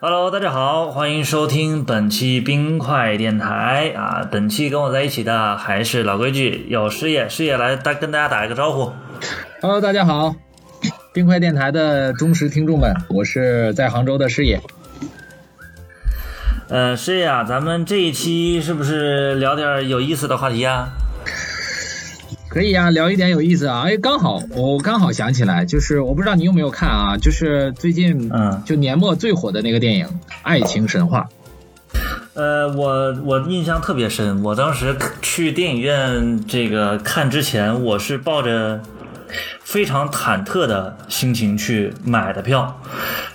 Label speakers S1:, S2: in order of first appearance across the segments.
S1: Hello，大家好，欢迎收听本期冰块电台啊！本期跟我在一起的还是老规矩，有师爷，师爷来大跟大家打一个招呼。
S2: Hello，大家好，冰块电台的忠实听众们，我是在杭州的师爷。
S1: 呃，师爷啊，咱们这一期是不是聊点有意思的话题啊？
S2: 可以啊，聊一点有意思啊！哎，刚好我刚好想起来，就是我不知道你有没有看啊，就是最近
S1: 嗯
S2: 就年末最火的那个电影《爱情神话》。
S1: 呃，我我印象特别深，我当时去电影院这个看之前，我是抱着非常忐忑的心情去买的票。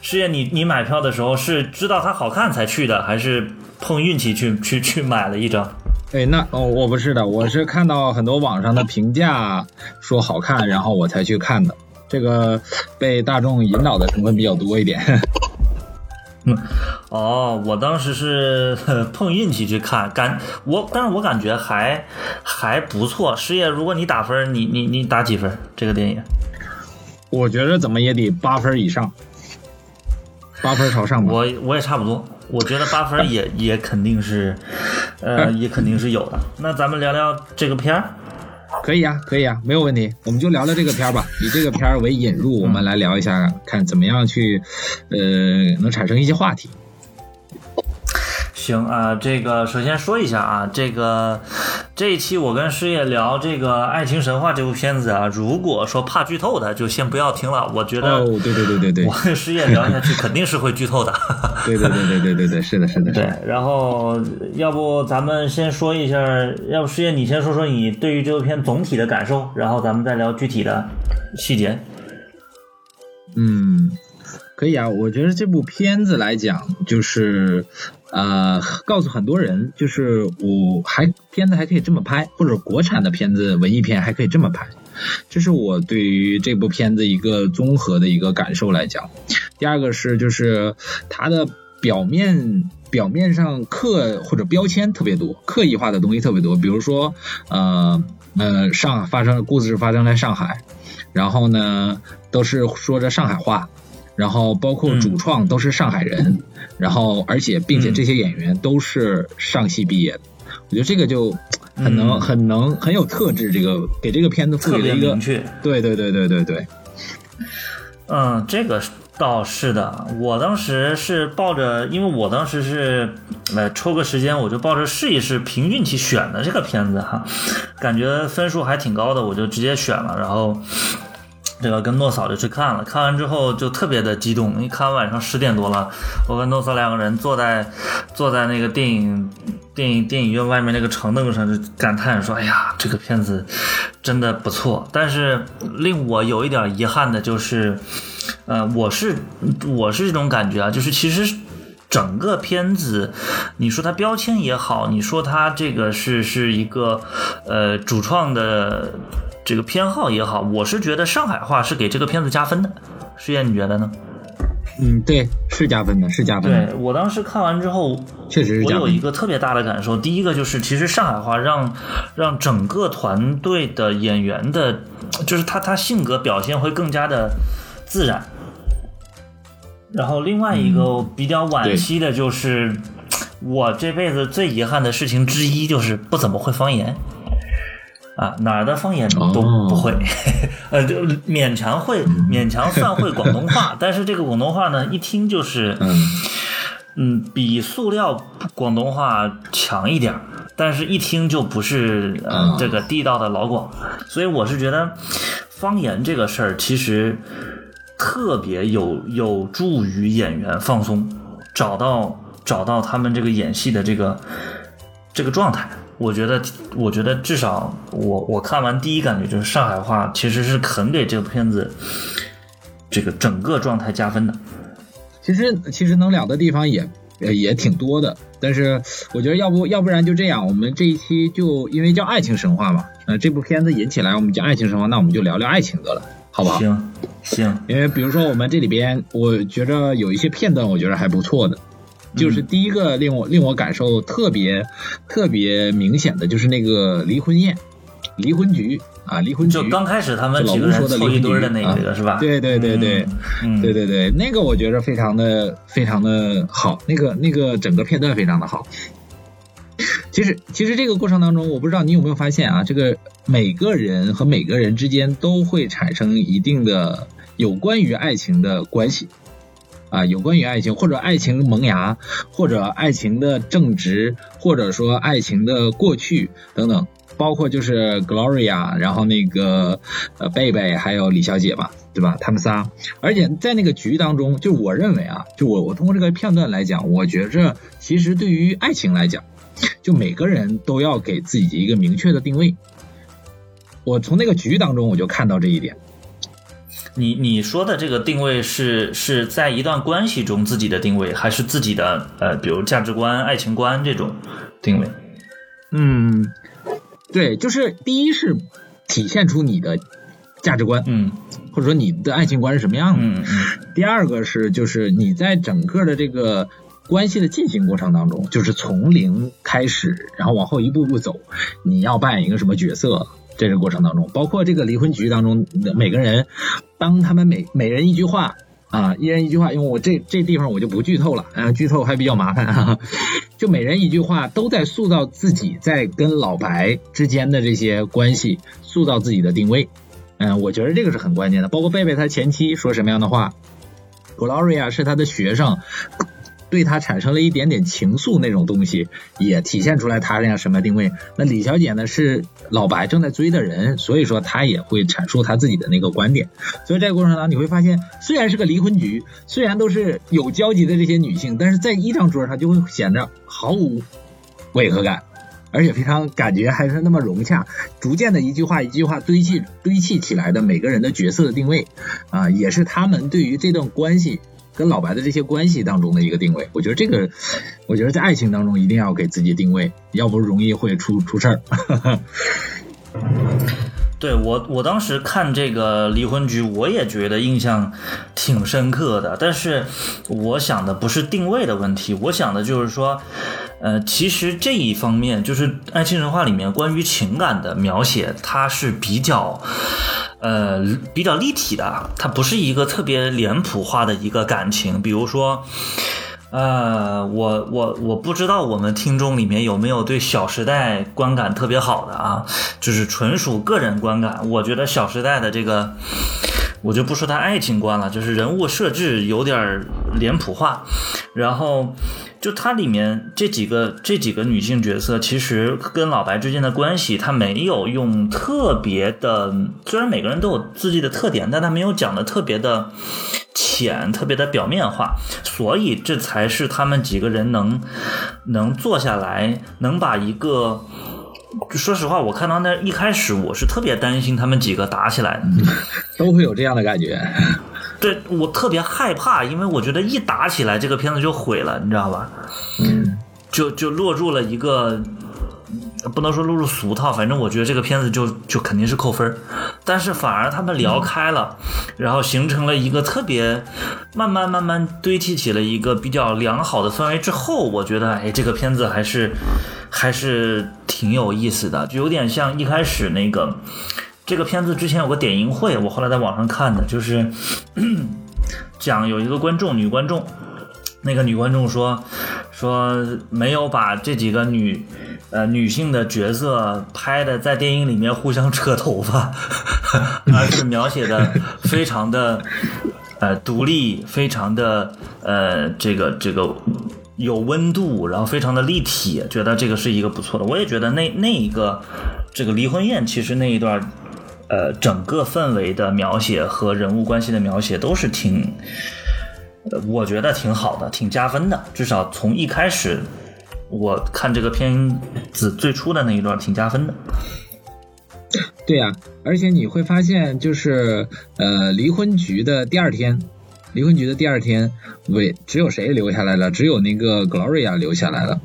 S1: 师爷，你你买票的时候是知道它好看才去的，还是碰运气去去去买了一张？
S2: 哎，那哦，我不是的，我是看到很多网上的评价说好看，然后我才去看的。这个被大众引导的成分比较多一点。
S1: 嗯哦，我当时是 碰运气去看，感我，但是我感觉还还不错。师爷，如果你打分，你你你打几分？这个电影？
S2: 我觉得怎么也得八分以上，八分朝上吧。
S1: 我我也差不多，我觉得八分也也肯定是，呃，也肯定是有的。那咱们聊聊这个片儿。
S2: 可以啊，可以啊，没有问题。我们就聊聊这个片儿吧，以这个片儿为引入，我们来聊一下，看怎么样去，呃，能产生一些话题。
S1: 行啊，这个首先说一下啊，这个这一期我跟师爷聊这个《爱情神话》这部片子啊，如果说怕剧透的，就先不要听了。我觉得
S2: 哦，对对对对对
S1: 我，跟师爷聊下去肯定是会剧透的。
S2: 对对对对对对对，是的，是的，
S1: 对。，然后要不咱们先说一下，要不师爷你先说说你对于这部片总体的感受，然后咱们再聊具体的细节。
S2: 嗯，可以啊。我觉得这部片子来讲，就是呃，告诉很多人，就是我还片子还可以这么拍，或者国产的片子文艺片还可以这么拍。这是我对于这部片子一个综合的一个感受来讲。第二个是就是它的表面表面上刻或者标签特别多，刻意化的东西特别多，比如说呃呃上发生故事发生在上海，然后呢都是说着上海话。然后包括主创都是上海人，然后而且并且这些演员都是上戏毕业的，我觉得这个就很能、
S1: 嗯
S2: 很能很有特质，这个给这个片子赋予了一个
S1: 明确，
S2: 对对对对对对，
S1: 嗯，这个倒是的。我当时是抱着，因为我当时是呃抽个时间，我就抱着试一试凭运气选的这个片子哈，感觉分数还挺高的，我就直接选了，然后。这个跟诺嫂就去看了，看完之后就特别的激动，因为看晚上十点多了，我跟诺嫂两个人坐在坐在那个电影电影电影院外面那个长凳上，就感叹说：“哎呀，这个片子真的不错。”但是令我有一点遗憾的就是，呃，我是我是这种感觉啊，就是其实。整个片子，你说它标签也好，你说它这个是是一个呃主创的这个偏好也好，我是觉得上海话是给这个片子加分的。师爷，你觉得呢？
S2: 嗯，对，是加分的，是加分的，
S1: 对我当时看完之后，
S2: 确实是
S1: 我有一个特别大的感受，第一个就是其实上海话让让整个团队的演员的，就是他他性格表现会更加的自然。然后另外一个比较惋惜的就是，我这辈子最遗憾的事情之一就是不怎么会方言。啊，哪儿的方言都不会，呃，就勉强会，勉强算会广东话，但是这个广东话呢，一听就是，
S2: 嗯。
S1: 嗯，比塑料广东话强一点儿，但是一听就不是呃
S2: 嗯
S1: 这个地道的老广，所以我是觉得方言这个事儿其实特别有有助于演员放松，找到找到他们这个演戏的这个这个状态。我觉得，我觉得至少我我看完第一感觉就是上海话其实是肯给这个片子这个整个状态加分的。
S2: 其实其实能聊的地方也呃也挺多的，但是我觉得要不要不然就这样，我们这一期就因为叫爱情神话嘛，呃这部片子引起来我们叫爱情神话，那我们就聊聊爱情得了，好不好？
S1: 行行，
S2: 因为比如说我们这里边，我觉着有一些片段，我觉得还不错的。就是第一个令我令我感受特别特别明显的就是那个离婚宴，离婚局啊，离婚局
S1: 就刚开始他们几个人凑一堆的那个是吧？
S2: 对对对对，对对对，那个我觉得非常的非常的好，那个那个整个片段非常的好。其实其实这个过程当中，我不知道你有没有发现啊，这个每个人和每个人之间都会产生一定的有关于爱情的关系。啊，有关于爱情，或者爱情萌芽，或者爱情的正直，或者说爱情的过去等等，包括就是 Gloria，然后那个呃贝贝，还有李小姐吧，对吧？他们仨，而且在那个局当中，就我认为啊，就我我通过这个片段来讲，我觉着其实对于爱情来讲，就每个人都要给自己一个明确的定位。我从那个局当中我就看到这一点。
S1: 你你说的这个定位是是在一段关系中自己的定位，还是自己的呃，比如价值观、爱情观这种定位？
S2: 嗯，对，就是第一是体现出你的价值观，
S1: 嗯，
S2: 或者说你的爱情观是什么样的。
S1: 嗯嗯。
S2: 第二个是就是你在整个的这个关系的进行过程当中，就是从零开始，然后往后一步步走，你要扮演一个什么角色？这个过程当中，包括这个离婚局当中每个人，当他们每每人一句话啊，一人一句话，因为我这这地方我就不剧透了，啊，剧透还比较麻烦啊，就每人一句话都在塑造自己在跟老白之间的这些关系，塑造自己的定位，嗯，我觉得这个是很关键的。包括贝贝他前妻说什么样的话，Gloria 是他的学生。对他产生了一点点情愫，那种东西也体现出来他这样什么定位。那李小姐呢是老白正在追的人，所以说她也会阐述她自己的那个观点。所以这个过程当中你会发现，虽然是个离婚局，虽然都是有交集的这些女性，但是在一张桌上就会显得毫无违和感，而且非常感觉还是那么融洽。逐渐的一句话一句话堆砌堆砌起来的每个人的角色的定位啊，也是他们对于这段关系。跟老白的这些关系当中的一个定位，我觉得这个，我觉得在爱情当中一定要给自己定位，要不容易会出出事儿。
S1: 对我，我当时看这个离婚局，我也觉得印象挺深刻的。但是我想的不是定位的问题，我想的就是说，呃，其实这一方面就是《爱情神话》里面关于情感的描写，它是比较，呃，比较立体的，它不是一个特别脸谱化的一个感情，比如说。呃，我我我不知道我们听众里面有没有对《小时代》观感特别好的啊，就是纯属个人观感。我觉得《小时代》的这个，我就不说他爱情观了，就是人物设置有点脸谱化，然后就它里面这几个这几个女性角色，其实跟老白之间的关系，他没有用特别的，虽然每个人都有自己的特点，但他没有讲的特别的。浅，特别的表面化，所以这才是他们几个人能能坐下来，能把一个。说实话，我看到那一开始，我是特别担心他们几个打起来的，
S2: 都会有这样的感觉。
S1: 对我特别害怕，因为我觉得一打起来，这个片子就毁了，你知道吧？
S2: 嗯，
S1: 就就落入了一个。不能说落入俗套，反正我觉得这个片子就就肯定是扣分但是反而他们聊开了，然后形成了一个特别慢慢慢慢堆砌起了一个比较良好的氛围之后，我觉得哎，这个片子还是还是挺有意思的，就有点像一开始那个这个片子之前有个点映会，我后来在网上看的，就是 讲有一个观众女观众，那个女观众说说没有把这几个女。呃，女性的角色拍的在电影里面互相扯头发，而是描写的非常的呃独立，非常的呃这个这个有温度，然后非常的立体，觉得这个是一个不错的。我也觉得那那一个这个离婚宴，其实那一段呃整个氛围的描写和人物关系的描写都是挺，我觉得挺好的，挺加分的，至少从一开始。我看这个片子最初的那一段挺加分的，
S2: 对呀，而且你会发现，就是呃，离婚局的第二天，离婚局的第二天，为只有谁留下来了？只有那个 Gloria 留下来了。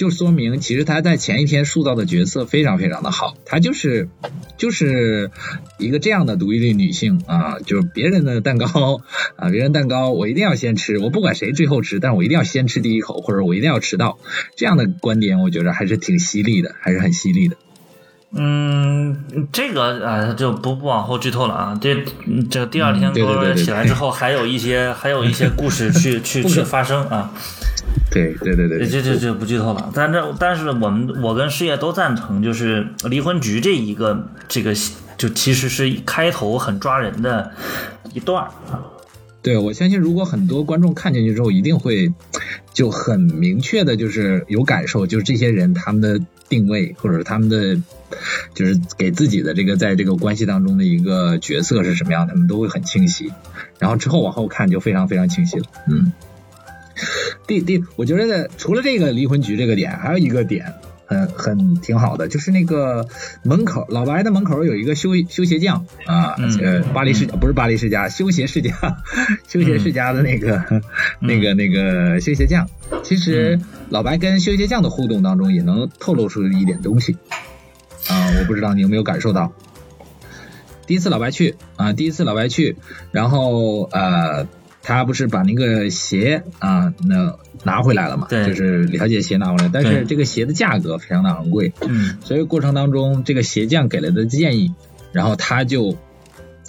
S2: 就说明，其实他在前一天塑造的角色非常非常的好，她就是就是一个这样的独立女性啊，就是别人的蛋糕啊，别人蛋糕我一定要先吃，我不管谁最后吃，但是我一定要先吃第一口，或者我一定要吃到这样的观点，我觉得还是挺犀利的，还是很犀利的。
S1: 嗯，这个啊就不不往后剧透了啊。这这第二天
S2: 嗯对对对对对
S1: 起来之后，还有一些还有一些故事去 去去发生啊。
S2: 对对对对对，
S1: 这这这不剧透了。但这但是我们我跟事业都赞成，就是离婚局这一个这个就其实是开头很抓人的一段儿啊。
S2: 对，我相信如果很多观众看进去之后，一定会就很明确的，就是有感受，就是这些人他们的定位，或者是他们的，就是给自己的这个在这个关系当中的一个角色是什么样，他们都会很清晰。然后之后往后看就非常非常清晰了。嗯，第第，我觉得除了这个离婚局这个点，还有一个点。很很挺好的，就是那个门口老白的门口有一个修修鞋匠啊，
S1: 嗯
S2: 呃，巴黎世不是巴黎世家，修鞋世家，修鞋世家的那个、那个那个修鞋匠。其实老白跟修鞋匠的互动当中，也能透露出一点东西啊，我不知道你有没有感受到。第一次老白去啊，第一次老白去，然后呃。他不是把那个鞋啊，那拿回来了嘛？
S1: 对
S2: 就是李小姐鞋拿回来，但是这个鞋的价格非常的昂贵，
S1: 嗯
S2: 所以过程当中，这个鞋匠给了的建议，然后他就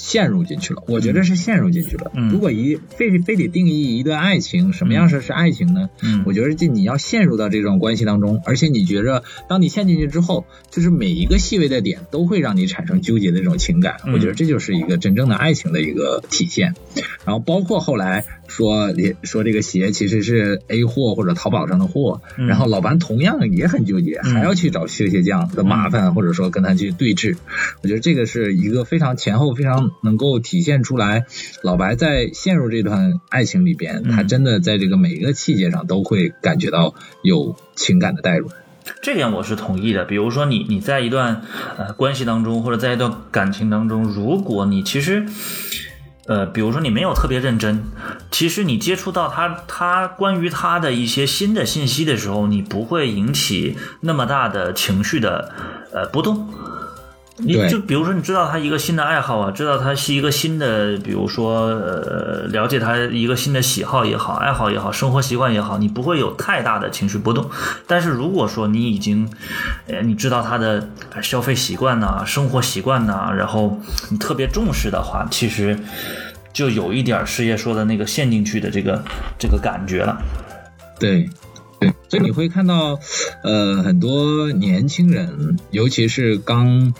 S2: 陷入进去了。我觉得是陷入进去了。
S1: 嗯
S2: 如果一非非得定义一段爱情，什么样是是爱情呢？
S1: 嗯
S2: 我觉得这你要陷入到这种关系当中，而且你觉着当你陷进去之后，就是每一个细微的点都会让你产生纠结的这种情感。
S1: 嗯
S2: 我觉得这就是一个真正的爱情的一个体现。然后包括后来说说这个鞋其实是 A 货或者淘宝上的货，
S1: 嗯
S2: 然后老白同样也很纠结，
S1: 嗯
S2: 还要去找修鞋匠的麻烦，或者说跟他去对峙。我觉得这个是一个非常前后非常能够体现出来，老白在陷入这段爱情里边，
S1: 嗯
S2: 他真的在这个每一个细节上都会感觉到有情感的代入。
S1: 这点我是同意的。比如说你你在一段呃关系当中，或者在一段感情当中，如果你其实呃，比如说你没有特别认真，其实你接触到他他关于他的一些新的信息的时候，你不会引起那么大的情绪的呃波动。你就比如说，你知道他一个新的爱好啊，知道他是一个新的，比如说呃，了解他一个新的喜好也好，爱好也好，生活习惯也好，你不会有太大的情绪波动。但是如果说你已经，呃，你知道他的呃消费习惯呐、生活习惯呐、然后你特别重视的话，其实就有一点儿师爷说的那个陷进去的这个这个感觉了。
S2: 对，对，所以你会看到，呃，很多年轻人，尤其是刚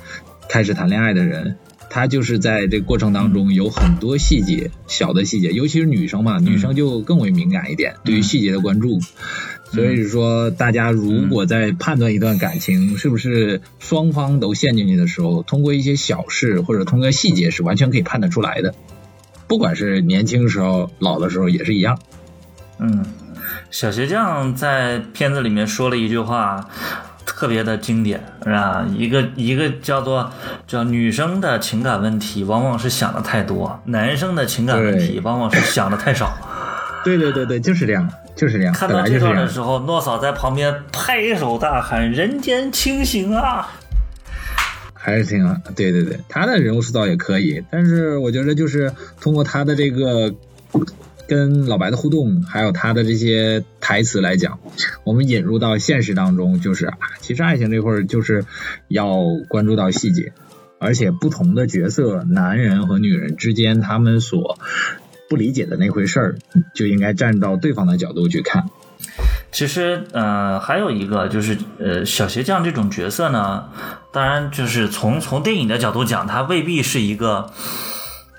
S2: 开始谈恋爱的人，他就是在这个过程当中有很多细节，小的细节，尤其是女生嘛，女生就更为敏感一点，对于细节的关注。所以说，大家如果在判断一段感情是不是双方都陷进去的时候，通过一些小事或者通过细节是完全可以判断出来的。不管是年轻时候、老的时候也是一样。
S1: 嗯，小鞋匠在片子里面说了一句话，特别的经典，是吧？一个一个叫做叫女生的情感问题，往往是想的太多；男生的情感问题，往往是想的太少。
S2: 对对对对，就是这样，就是这样，
S1: 看到这。段的时候，诺嫂在旁边拍手大喊：“人间清醒啊
S2: 还是挺好，对对对，他的人物塑造也可以，但是我觉得就是通过他的这个跟老白的互动，还有他的这些台词来讲，我们引入到现实当中，就是啊，其实爱情这块儿就是要关注到细节，而且不同的角色，男人和女人之间，他们所不理解的那回事儿，就应该站到对方的角度去看。！”
S1: 其实，呃，还有一个就是，呃，小鞋匠这种角色呢，当然就是从从电影的角度讲，他未必是一个。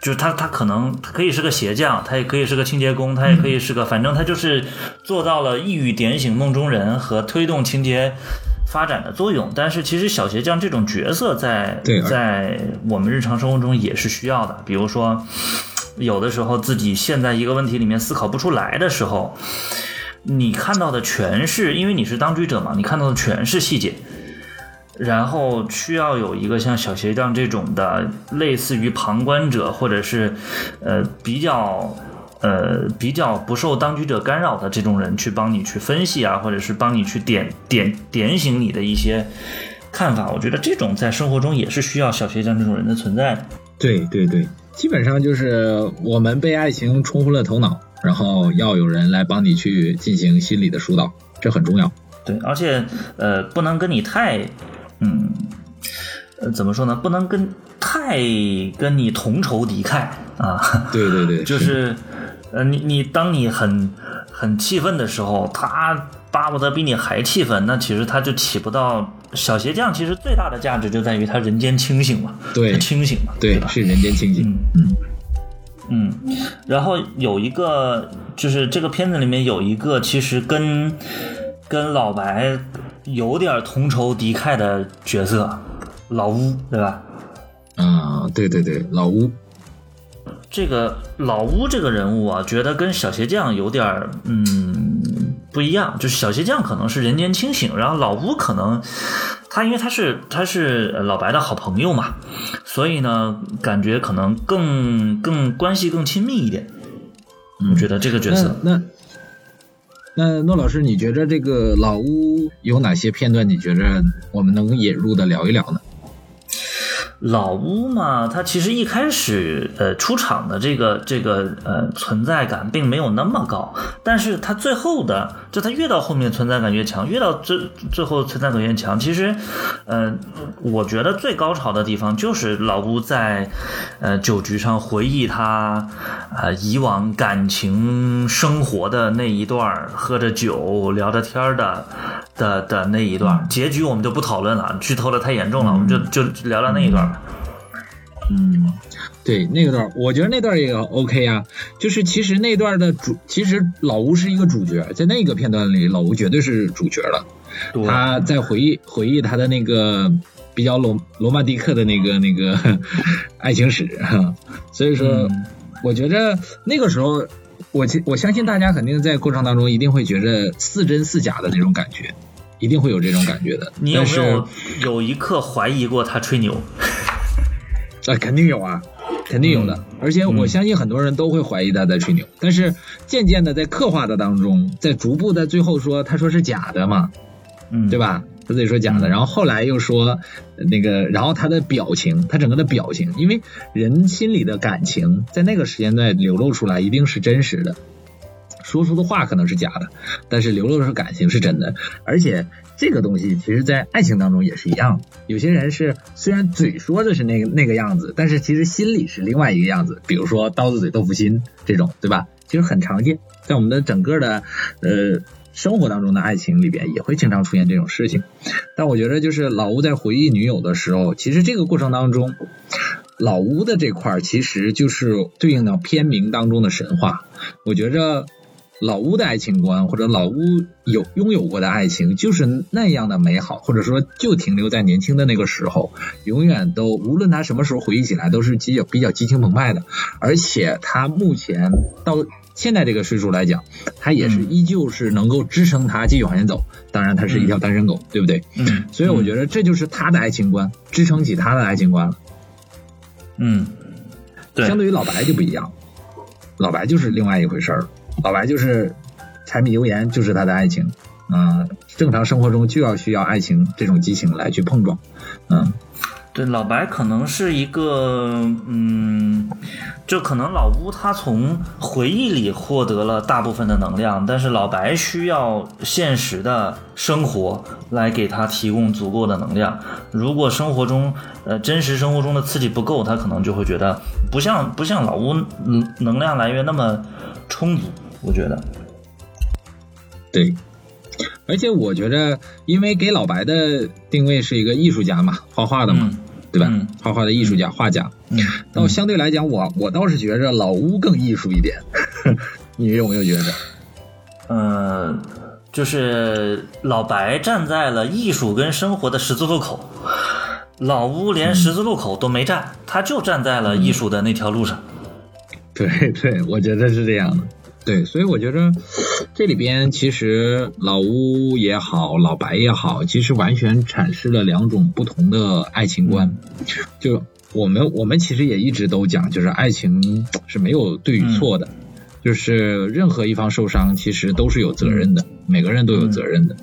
S1: 就是他，他可能他可以是个鞋匠，他也可以是个清洁工，他也可以是个，反正他就是做到了一语点醒梦中人和推动情节发展的作用。但是其实小鞋匠这种角色在在我们日常生活中也是需要的，比如说有的时候自己陷在一个问题里面思考不出来的时候，你看到的全是因为你是当局者嘛，你看到的全是细节。然后需要有一个像小鞋匠这种的，类似于旁观者，或者是呃比较呃比较不受当局者干扰的这种人去帮你去分析啊，或者是帮你去点点点醒你的一些看法。我觉得这种在生活中也是需要小鞋匠这种人的存在。
S2: 对对对，基本上就是我们被爱情冲昏了头脑，然后要有人来帮你去进行心理的疏导，这很重要。
S1: 对，而且呃不能跟你太嗯呃怎么说呢？不能跟太跟你同仇敌忾啊。
S2: 对对对，
S1: 就是呃，你你当你很很气愤的时候，他巴不得比你还气愤，那其实他就起不到小鞋匠。其实最大的价值就在于他人间清醒嘛，
S2: 对
S1: 清醒嘛，对吧？
S2: 对是人间清醒。
S1: 嗯嗯，然后有一个就是这个片子里面有一个其实跟跟老白有点同仇敌忾的角色，老乌，对吧？
S2: 啊，对对对，老乌，
S1: 这个老乌这个人物啊，觉得跟小鞋匠有点儿嗯不一样，就是小鞋匠可能是人间清醒，然后老乌可能他因为他是他是老白的好朋友嘛，所以呢感觉可能更更关系更亲密一点。我觉得这个角色，
S2: 那那诺老师，你觉着这个老屋有哪些片段？你觉着我们能引入的聊一聊呢？
S1: 老屋嘛，它其实一开始呃出场的这个这个呃存在感并没有那么高，但是它最后的就他越到后面存在感越强，越到最最后存在感越强。其实，呃，我觉得最高潮的地方就是老吴在呃酒局上回忆他呃以往感情生活的那一段，喝着酒聊着天的的的那一段。结局我们就不讨论了，剧透的太严重了，我们就就聊聊那一段儿吧。
S2: 嗯，对，那个段我觉得那段也 OK 啊。就是其实那段的主，其实老吴是一个主角，在那个片段里，老吴绝对是主角了。他在回忆回忆他的那个比较罗罗曼蒂克的那个那个爱情史，哈所以说，
S1: 嗯
S2: 我觉着那个时候，我其我相信大家肯定在过程当中一定会觉着似真似假的那种感觉，一定会有这种感觉的。
S1: 你有没有有一刻怀疑过他吹牛？
S2: 啊，肯定有啊，肯定有的。
S1: 嗯
S2: 而且我相信很多人都会怀疑他在吹牛，但是渐渐的在刻画的当中，在逐步在最后说他说是假的嘛，
S1: 嗯，
S2: 对？吧？他自己说假的，
S1: 嗯
S2: 然后后来又说呃那个，然后他的表情，他整个的表情，因为人心里的感情在那个时间段流露出来，一定是真实的。说出的话可能是假的，但是流露的感情是真的。而且这个东西，其实在爱情当中也是一样。有些人是虽然嘴说的是那个那个样子，但是其实心里是另外一个样子。比如说刀子嘴豆腐心这种，对吧？其实很常见，在我们的整个的呃生活当中的爱情里边，也会经常出现这种事情。但我觉得，就是老吴在回忆女友的时候，其实这个过程当中，老吴的这块其实就是对应到片名当中的神话。我觉着老屋的爱情观，或者老屋有拥有过的爱情，就是那样的美好，或者说就停留在年轻的那个时候，永远都无论他什么时候回忆起来，都是比较比较激情澎湃的。而且他目前到现在这个岁数来讲，他也是
S1: 嗯
S2: 依旧是能够支撑他继续往前走。当然，他是一条单身狗，对不对？
S1: 嗯，
S2: 所以我觉得这就是他的爱情观，支撑起他的爱情观了。
S1: 嗯，对，
S2: 相对于老白就不一样，老白就是另外一回事儿。老白就是柴米油盐就是他的爱情，嗯、正常生活中就要需要爱情这种激情来去碰撞，嗯，
S1: 对，老白可能是一个，嗯，就可能老乌他从回忆里获得了大部分的能量，但是老白需要现实的生活来给他提供足够的能量。如果生活中，呃，真实生活中的刺激不够，他可能就会觉得不像不像老乌能能量来源那么充足。我觉得，
S2: 对。而且我觉着，因为给老白的定位是一个艺术家嘛，画画的嘛，
S1: 嗯
S2: 对吧？
S1: 嗯
S2: 画画的艺术家、画家。
S1: 嗯，
S2: 倒相对来讲，我我倒是觉着老乌更艺术一点，你有没有觉着？
S1: 嗯，就是老白站在了艺术跟生活的十字路口，老乌连十字路口都没站，他就站在了艺术的那条路上。
S2: 对对，我觉得是这样的。对，所以我觉得这里边其实老乌也好，老白也好，其实完全阐释了两种不同的爱情观。就我们我们其实也一直都讲，就是爱情是没有对与错的，就是任何一方受伤，其实都是有责任的，每个人都有责任的。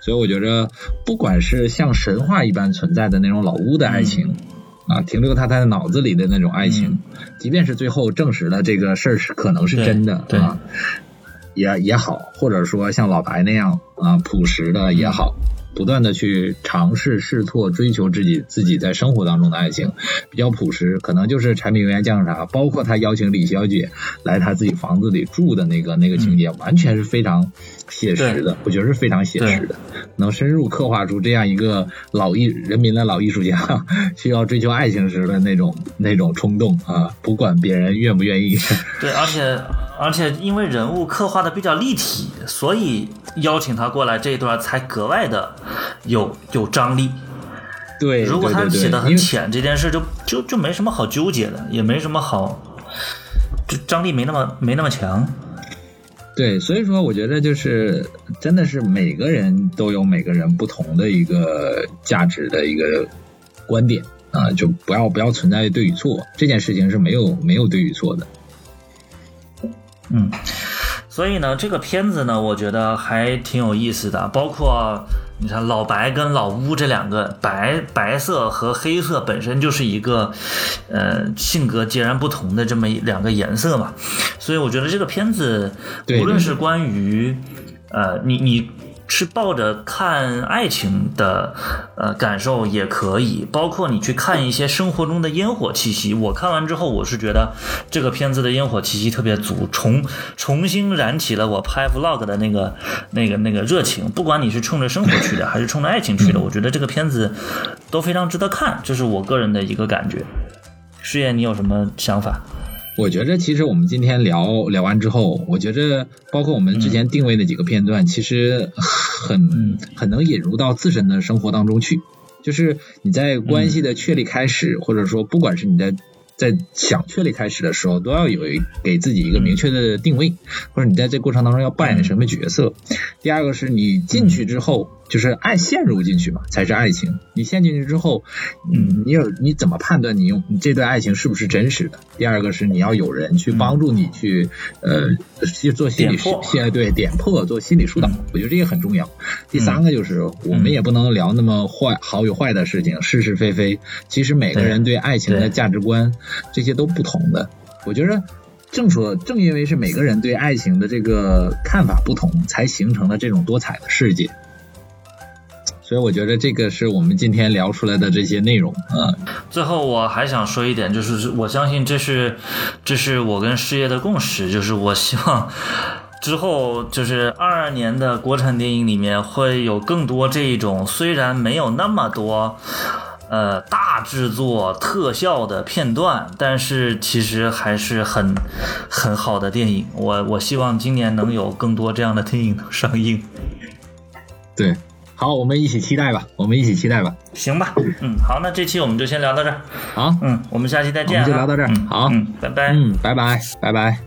S2: 所以我觉着，不管是像神话一般存在的那种老乌的爱情。啊，停留他他的脑子里的那种爱情，即便是最后证实了这个事儿是可能是真的
S1: 对
S2: 啊，也也好，或者说像老白那样啊朴实的也好，不断的去尝试试错，追求自己自己在生活当中的爱情，比较朴实，可能就是柴米油盐酱茶，包括他邀请李小姐来他自己房子里住的那个那个情节，完全是非常写实的，我觉得是非常写实的，能深入刻画出这样一个老艺人民的老艺术家需要追求爱情时的那种那种冲动啊，不管别人愿不愿意。
S1: 对，而且而且因为人物刻画的比较立体，所以邀请他过来这一段才格外的有有张力。
S2: 对，
S1: 如果他写的很浅，这件事就就就没什么好纠结的，也没什么好，就张力没那么没那么强。
S2: 对，所以说我觉得就是真的是每个人都有每个人不同的一个价值的一个观点啊，就不要不要存在对与错，这件事情是没有没有对与错的。
S1: 嗯，所以呢，这个片子呢，我觉得还挺有意思的。包括你看老白跟老乌这两个白白色和黑色本身就是一个呃性格截然不同的这么两个颜色嘛，所以我觉得这个片子无论是关于呃你你。是抱着看爱情的呃感受也可以，包括你去看一些生活中的烟火气息。我看完之后，我是觉得这个片子的烟火气息特别足，重重新燃起了我拍 vlog 的那个那个那个热情。不管你是冲着生活去的，还是冲着爱情去的，我觉得这个片子都非常值得看，这是我个人的一个感觉。师爷，你有什么想法？
S2: 我觉着其实我们今天聊聊完之后，我觉着包括我们之前定位的几个片段，其实很很能引入到自身的生活当中去。就是你在关系的确立开始，或者说不管是你在在想确立开始的时候，都要有一给自己一个明确的定位，或者你在这过程当中要扮演什么角色。第二个是你进去之后，就是爱陷入进去嘛，才是爱情。你陷进去之后，嗯，你有你怎么判断你用你这段爱情是不是真实的？第二个是你要有人去帮助你去、呃去做心理
S1: 点破
S2: 现对点破做心理疏导，我觉得这个很重要。第三个就是我们也不能聊那么坏好与坏的事情，是是非非。其实每个人对爱情的价值观这些都不同的，我觉得。正说，正因为是每个人对爱情的这个看法不同，才形成了这种多彩的世界。所以我觉得这个是我们今天聊出来的这些内容啊。
S1: 最后我还想说一点，就是我相信这是这是我跟事业的共识，就是我希望之后就是二二年的国产电影里面会有更多这一种虽然没有那么多。呃，大制作特效的片段，但是其实还是很很好的电影。我我希望今年能有更多这样的电影能上映。
S2: 对，好，我们一起期待吧，我们一起期待吧。
S1: 行吧，嗯，好，那这期我们就先聊到这儿。
S2: 好，
S1: 嗯，我们下期再见、啊。
S2: 我们就聊到这儿
S1: 嗯、
S2: 好
S1: 嗯，拜拜。
S2: 嗯，拜拜，拜拜。